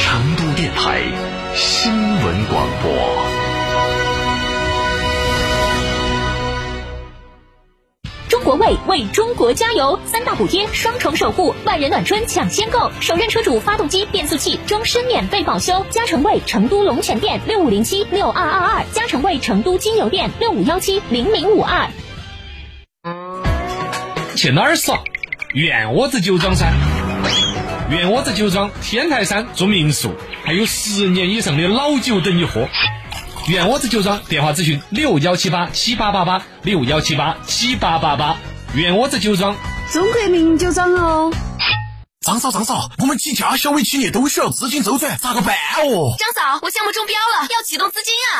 成都电台新闻广播。中国卫为中国加油，三大补贴，双重守护，万人暖春抢先购，首任车主发动机、变速器终身免费保修。嘉诚卫成都龙泉店六五零七六二二二，嘉诚卫成都金牛店六五幺七零零五二。去哪儿耍？院窝子酒庄噻。原窝子酒庄天台山住民宿，还有十年以上的老酒等你喝。原窝子酒庄电话咨询六幺七八七八八八六幺七八七八八八。原窝子酒庄，中国名酒庄哦。张嫂，张嫂，我们几家小微企业都需要资金周转，咋个办哦？张嫂，我项目中标了，要启动资！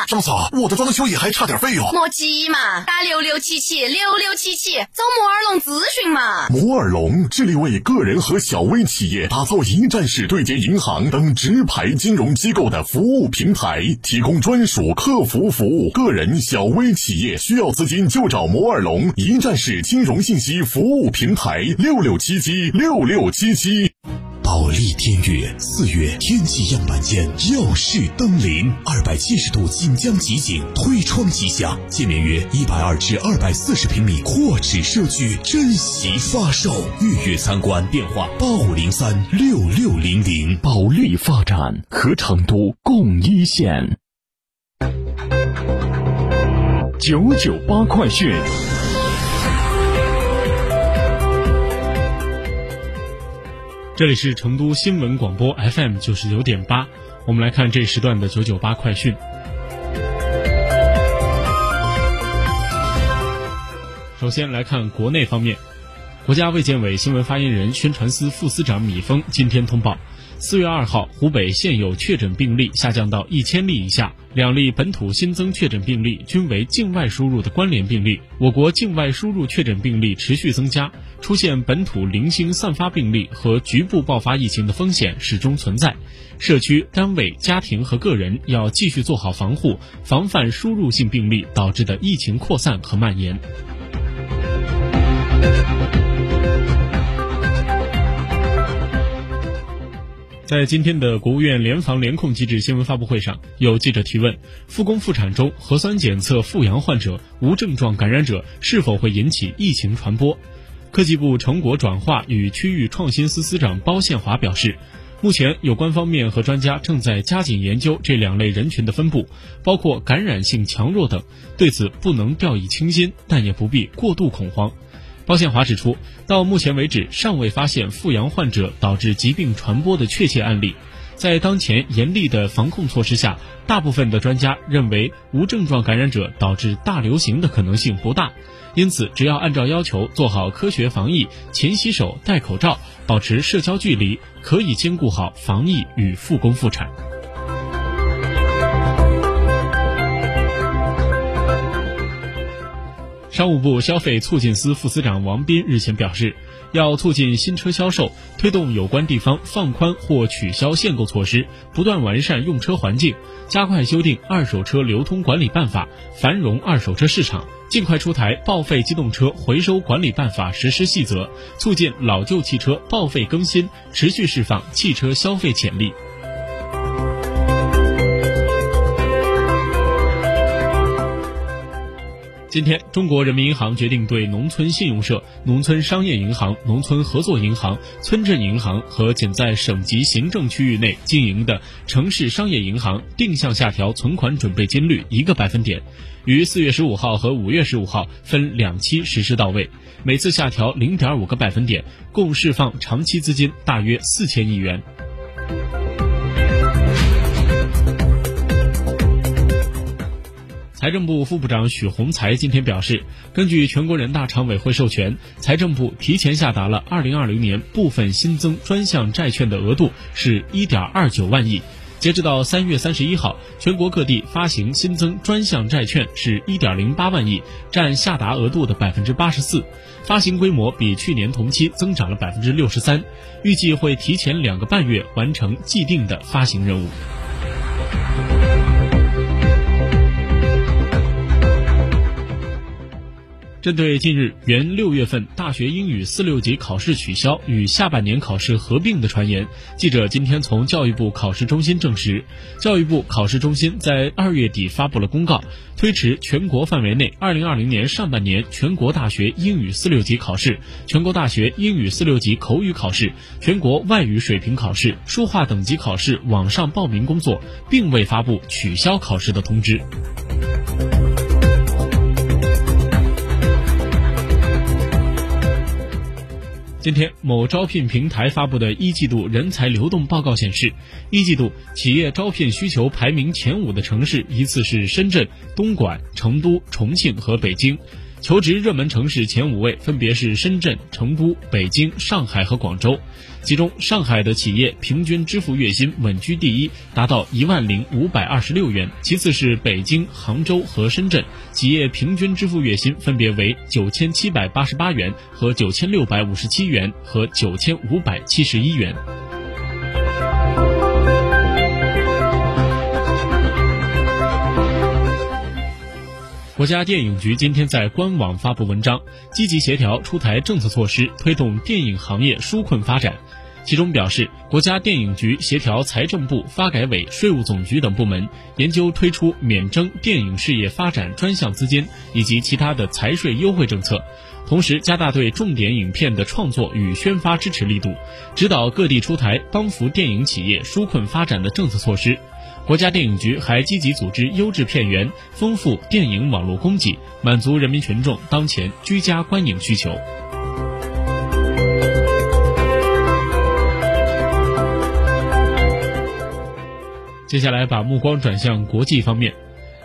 张嫂，我的装修也还差点费用。莫急嘛，打六六七七六六七七，找摩尔龙咨询嘛。摩尔龙致力为个人和小微企业打造一站式对接银行等直排金融机构的服务平台，提供专属客服服务。个人、小微企业需要资金就找摩尔龙一站式金融信息服务平台，六六七七六六七七。保利天悦四月天气样板间耀世登临，二百七十度锦江集景推窗即享，建面约一百二至二百四十平米阔尺社区，珍惜发售，预约参观电话八五零三六六零零。保利发展和成都共一线。九九八快讯。这里是成都新闻广播 FM 九十九点八，我们来看这时段的九九八快讯。首先来看国内方面，国家卫健委新闻发言人、宣传司副司长米峰今天通报。四月二号，湖北现有确诊病例下降到一千例以下，两例本土新增确诊病例均为境外输入的关联病例。我国境外输入确诊病例持续增加，出现本土零星散发病例和局部爆发疫情的风险始终存在。社区、单位、家庭和个人要继续做好防护，防范输入性病例导致的疫情扩散和蔓延。在今天的国务院联防联控机制新闻发布会上，有记者提问：复工复产中核酸检测复阳患者、无症状感染者是否会引起疫情传播？科技部成果转化与区域创新司司长包宪华表示，目前有关方面和专家正在加紧研究这两类人群的分布，包括感染性强弱等，对此不能掉以轻心，但也不必过度恐慌。包建华指出，到目前为止，尚未发现复阳患者导致疾病传播的确切案例。在当前严厉的防控措施下，大部分的专家认为无症状感染者导致大流行的可能性不大。因此，只要按照要求做好科学防疫，勤洗手、戴口罩、保持社交距离，可以兼顾好防疫与复工复产。商务部消费促进司副司长王斌日前表示，要促进新车销售，推动有关地方放宽或取消限购措施，不断完善用车环境，加快修订《二手车流通管理办法》，繁荣二手车市场，尽快出台《报废机动车回收管理办法实施细则》，促进老旧汽车报废更新，持续释放汽车消费潜力。今天，中国人民银行决定对农村信用社、农村商业银行、农村合作银行、村镇银行和仅在省级行政区域内经营的城市商业银行定向下调存款准备金率一个百分点，于四月十五号和五月十五号分两期实施到位，每次下调零点五个百分点，共释放长期资金大约四千亿元。财政部副部长许宏才今天表示，根据全国人大常委会授权，财政部提前下达了2020年部分新增专项债券的额度是1.29万亿，截止到三月三十一号，全国各地发行新增专项债券是一点零八万亿，占下达额度的百分之八十四，发行规模比去年同期增长了百分之六十三，预计会提前两个半月完成既定的发行任务。针对近日原六月份大学英语四六级考试取消与下半年考试合并的传言，记者今天从教育部考试中心证实，教育部考试中心在二月底发布了公告，推迟全国范围内二零二零年上半年全国大学英语四六级考试、全国大学英语四六级口语考试、全国外语水平考试、书画等级考试网上报名工作，并未发布取消考试的通知。今天，某招聘平台发布的一季度人才流动报告显示，一季度企业招聘需求排名前五的城市依次是深圳、东莞、成都、重庆和北京。求职热门城市前五位分别是深圳、成都、北京、上海和广州，其中上海的企业平均支付月薪稳居第一，达到一万零五百二十六元；其次是北京、杭州和深圳，企业平均支付月薪分别为九千七百八十八元和九千六百五十七元和九千五百七十一元。国家电影局今天在官网发布文章，积极协调出台政策措施，推动电影行业纾困发展。其中表示，国家电影局协调财政部、发改委、税务总局等部门，研究推出免征电影事业发展专项资金以及其他的财税优惠政策，同时加大对重点影片的创作与宣发支持力度，指导各地出台帮扶电影企业纾困发展的政策措施。国家电影局还积极组织优质片源，丰富电影网络供给，满足人民群众当前居家观影需求。接下来把目光转向国际方面。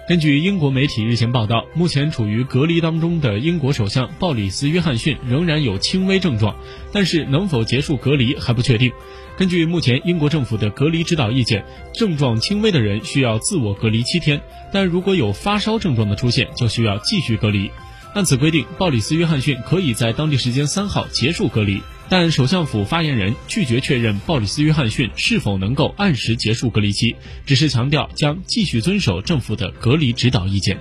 根据英国媒体日前报道，目前处于隔离当中的英国首相鲍里斯·约翰逊仍然有轻微症状，但是能否结束隔离还不确定。根据目前英国政府的隔离指导意见，症状轻微的人需要自我隔离七天，但如果有发烧症状的出现，就需要继续隔离。按此规定，鲍里斯·约翰逊可以在当地时间三号结束隔离。但首相府发言人拒绝确认鲍里斯·约翰逊是否能够按时结束隔离期，只是强调将继续遵守政府的隔离指导意见。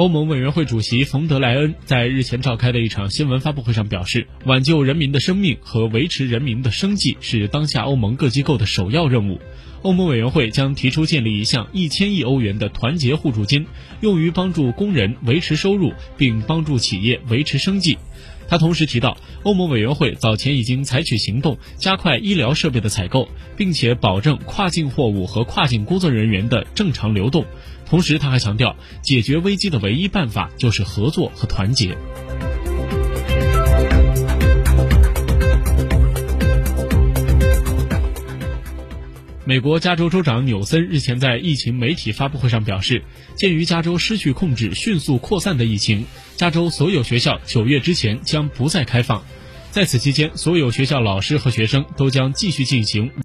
欧盟委员会主席冯德莱恩在日前召开的一场新闻发布会上表示，挽救人民的生命和维持人民的生计是当下欧盟各机构的首要任务。欧盟委员会将提出建立一项一千亿欧元的团结互助金，用于帮助工人维持收入，并帮助企业维持生计。他同时提到，欧盟委员会早前已经采取行动，加快医疗设备的采购，并且保证跨境货物和跨境工作人员的正常流动。同时，他还强调，解决危机的唯一办法就是合作和团结。美国加州州长纽森日前在疫情媒体发布会上表示，鉴于加州失去控制、迅速扩散的疫情，加州所有学校九月之前将不再开放。在此期间，所有学校老师和学生都将继续进行。